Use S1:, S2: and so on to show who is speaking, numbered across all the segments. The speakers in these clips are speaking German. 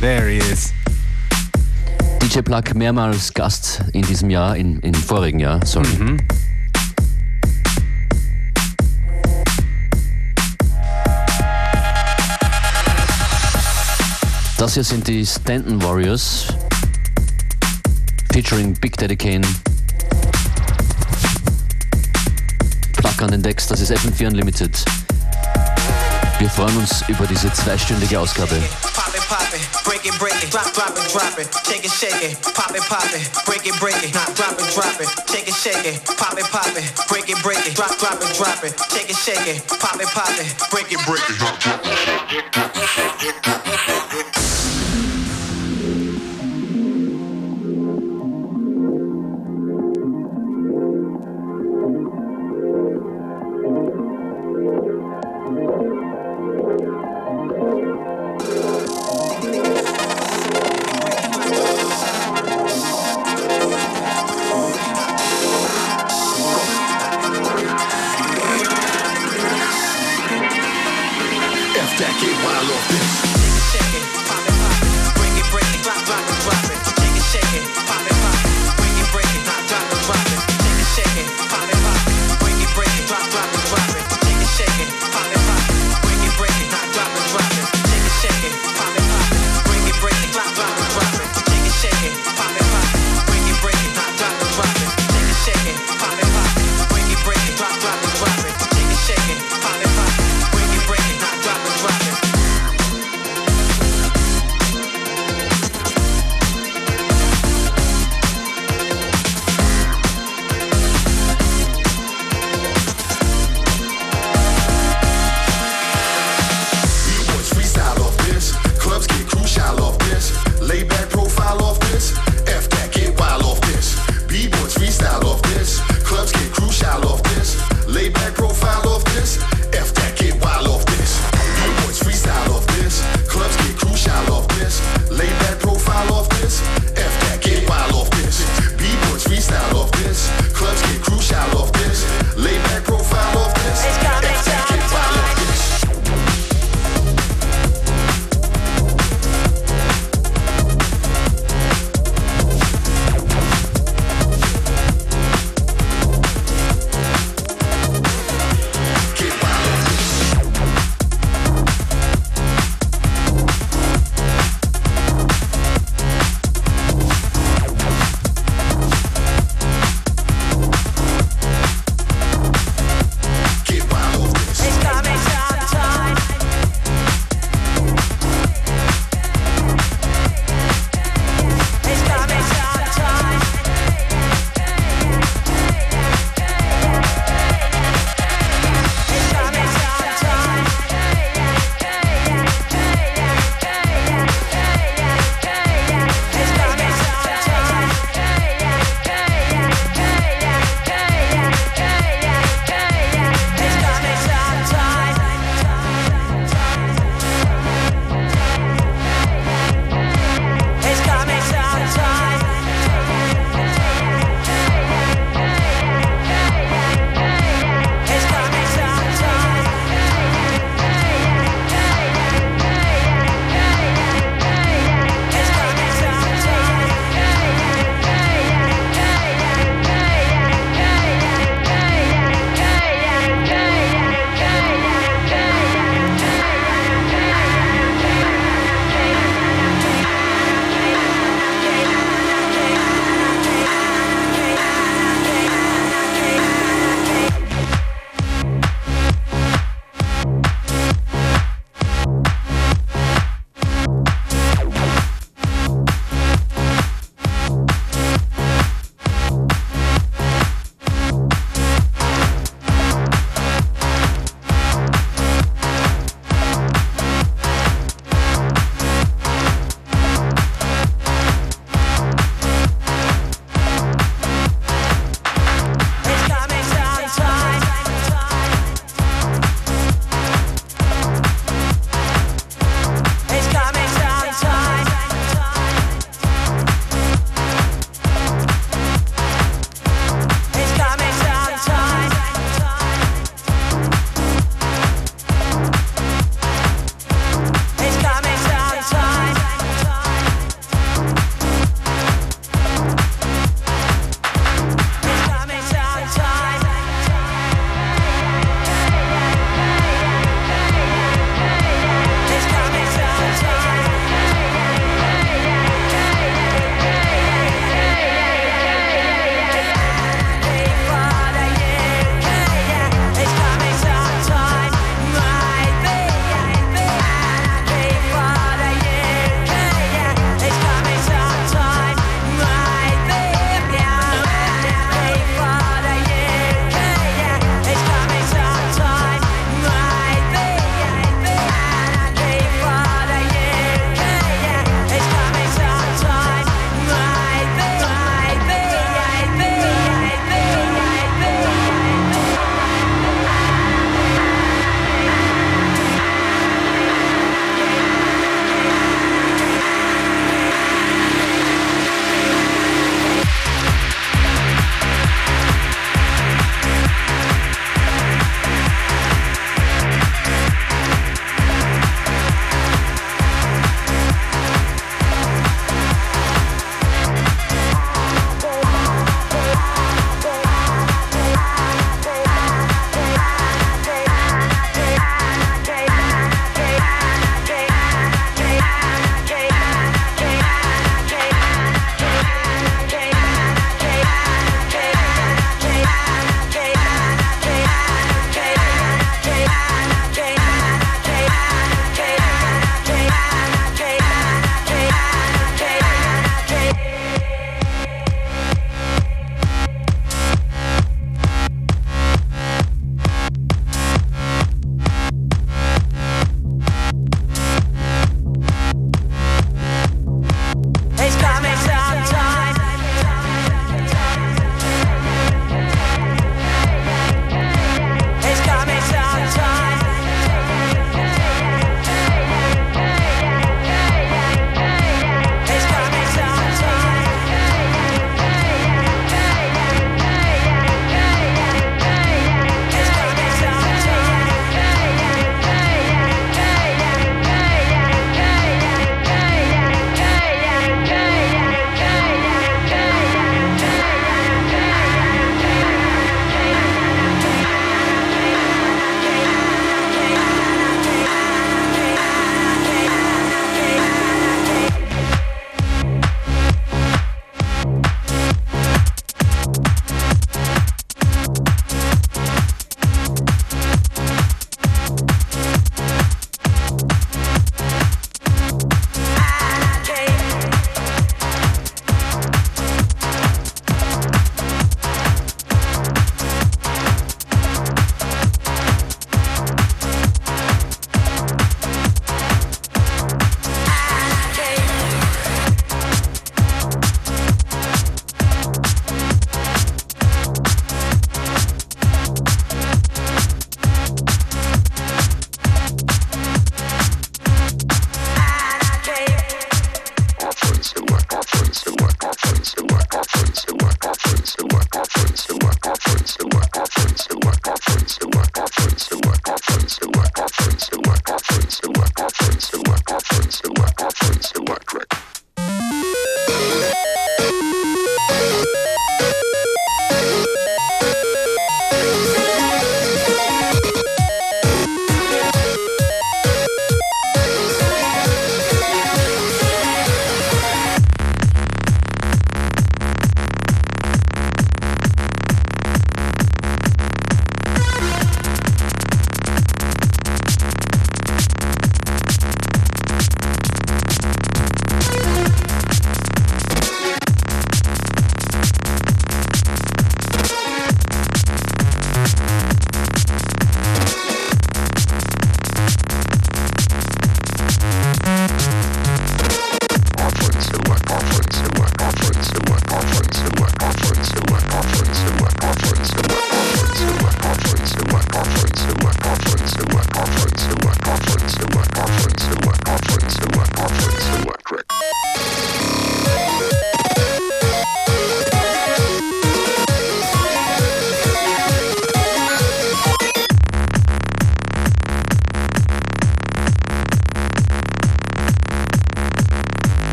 S1: There he is.
S2: DJ Plug mehrmals Gast in diesem Jahr, in, im vorigen Jahr, sorry. Mhm. Das hier sind die Stanton Warriors featuring Big Daddy Kane. Plug an den Decks, das ist FM4 Unlimited. Wir freuen uns über diese zweistündige Ausgabe.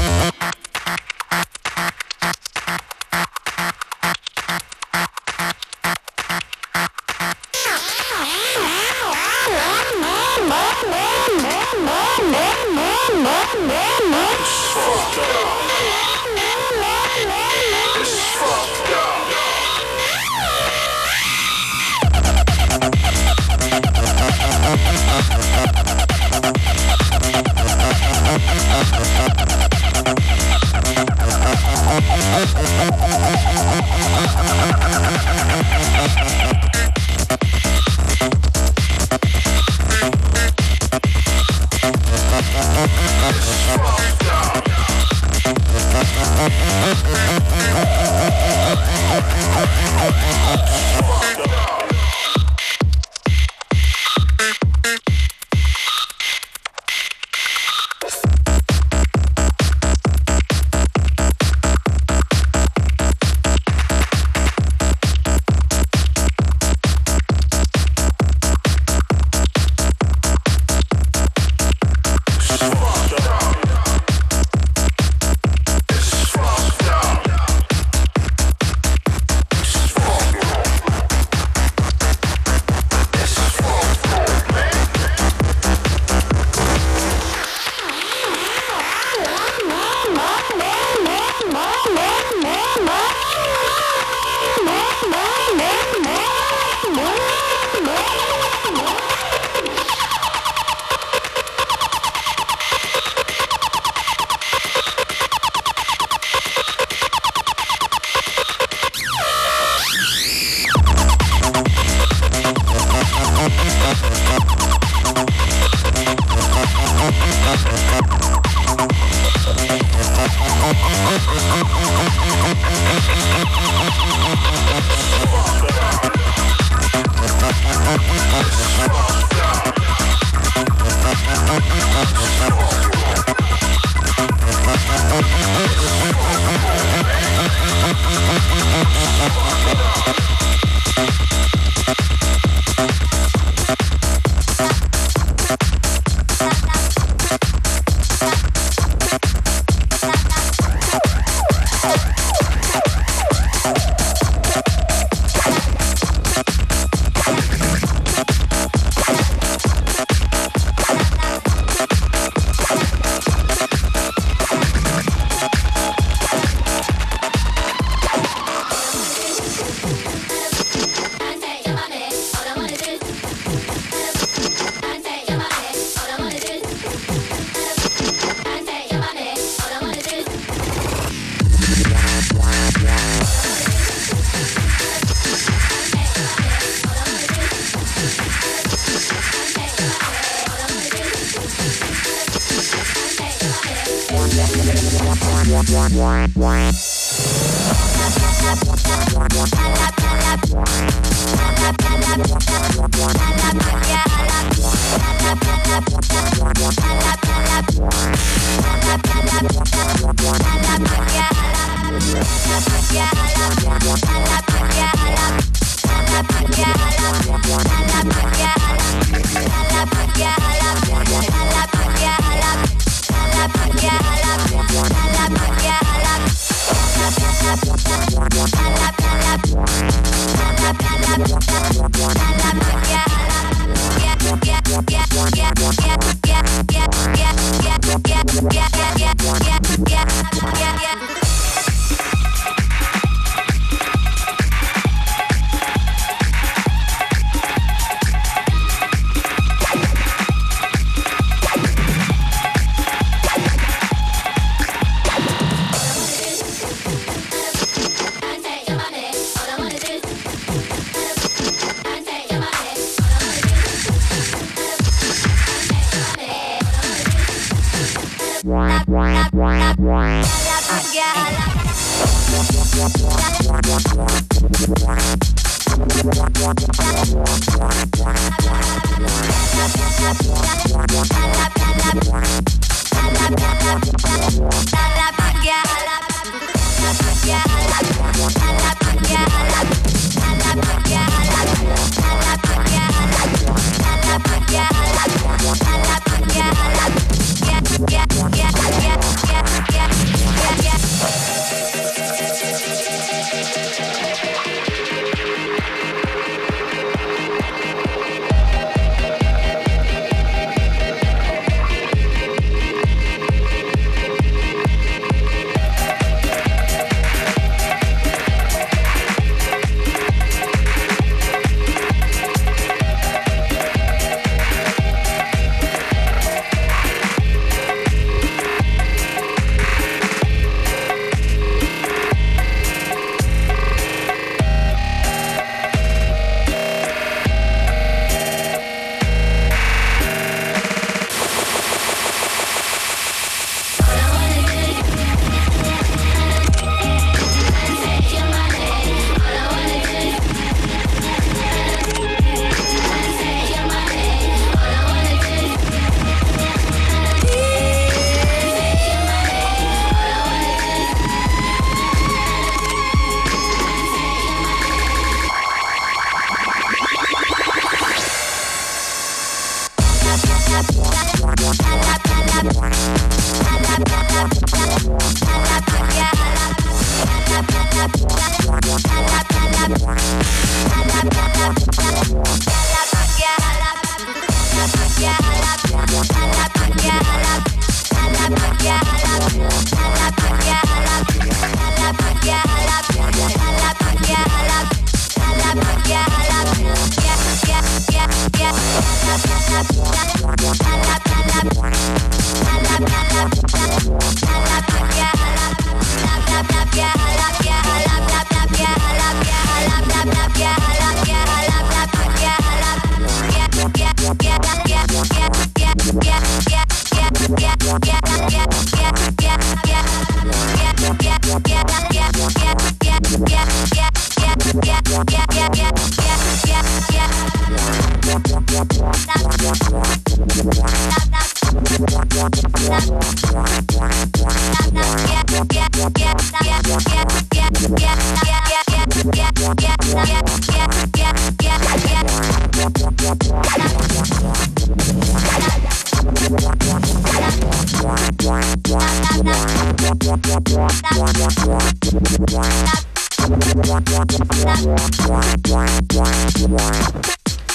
S1: Thank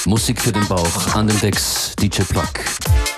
S3: Musik für den Bauch, an den Decks DJ Plug.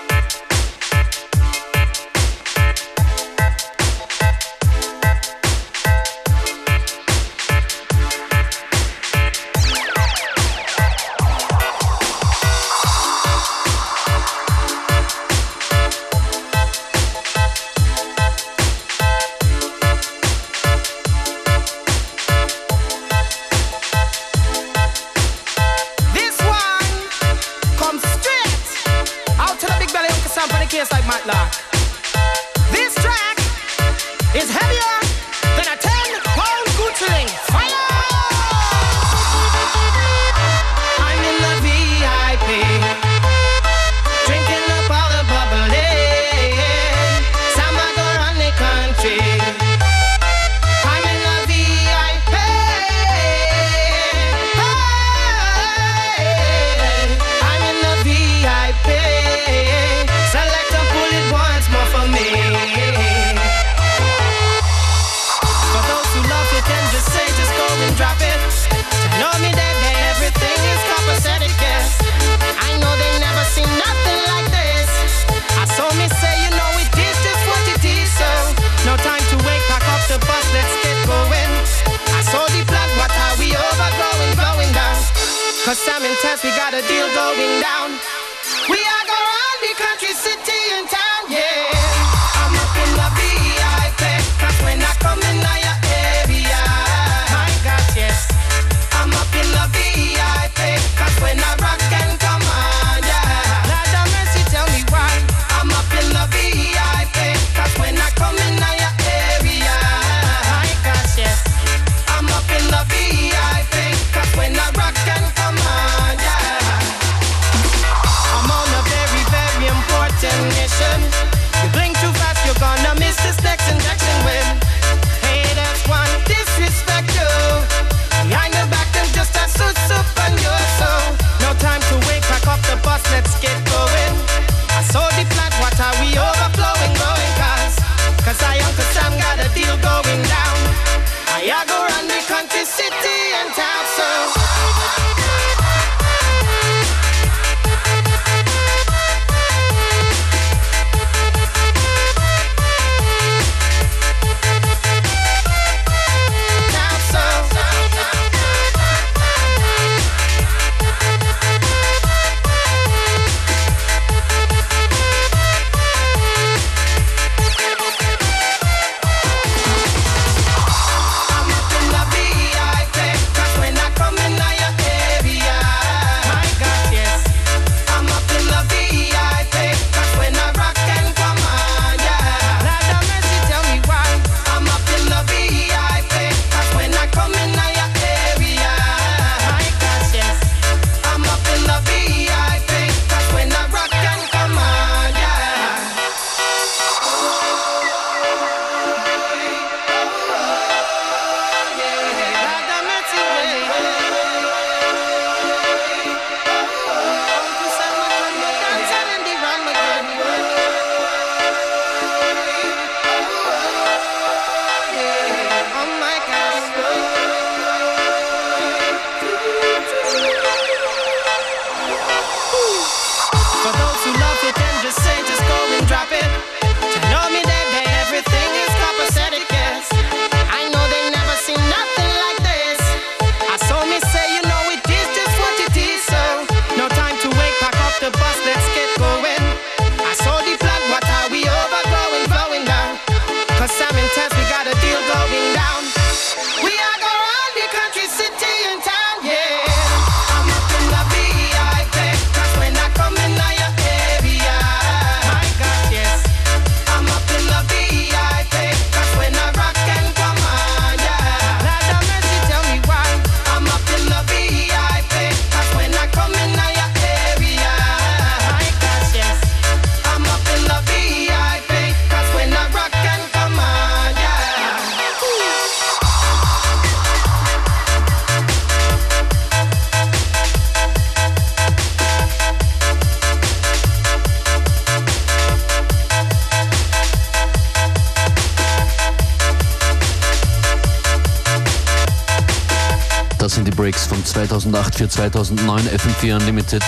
S1: Das sind die
S3: Breaks von 2008 für 2009 FM4 Unlimited.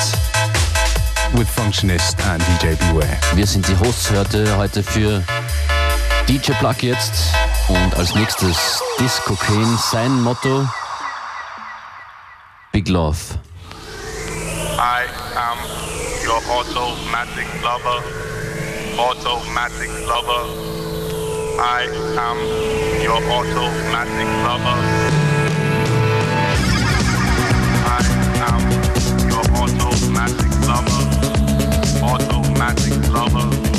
S1: With Functionist and DJ Beware.
S3: Wir sind die Hosts heute, heute für DJ Plug jetzt und als nächstes Disco Kane. Sein Motto: Big Love.
S4: I am your automatic lover. Automatic lover. I am your automatic lover. Magic lover.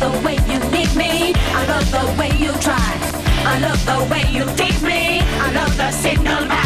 S5: the way you need me. I love the way you try. I love the way you teach me. I love the signal.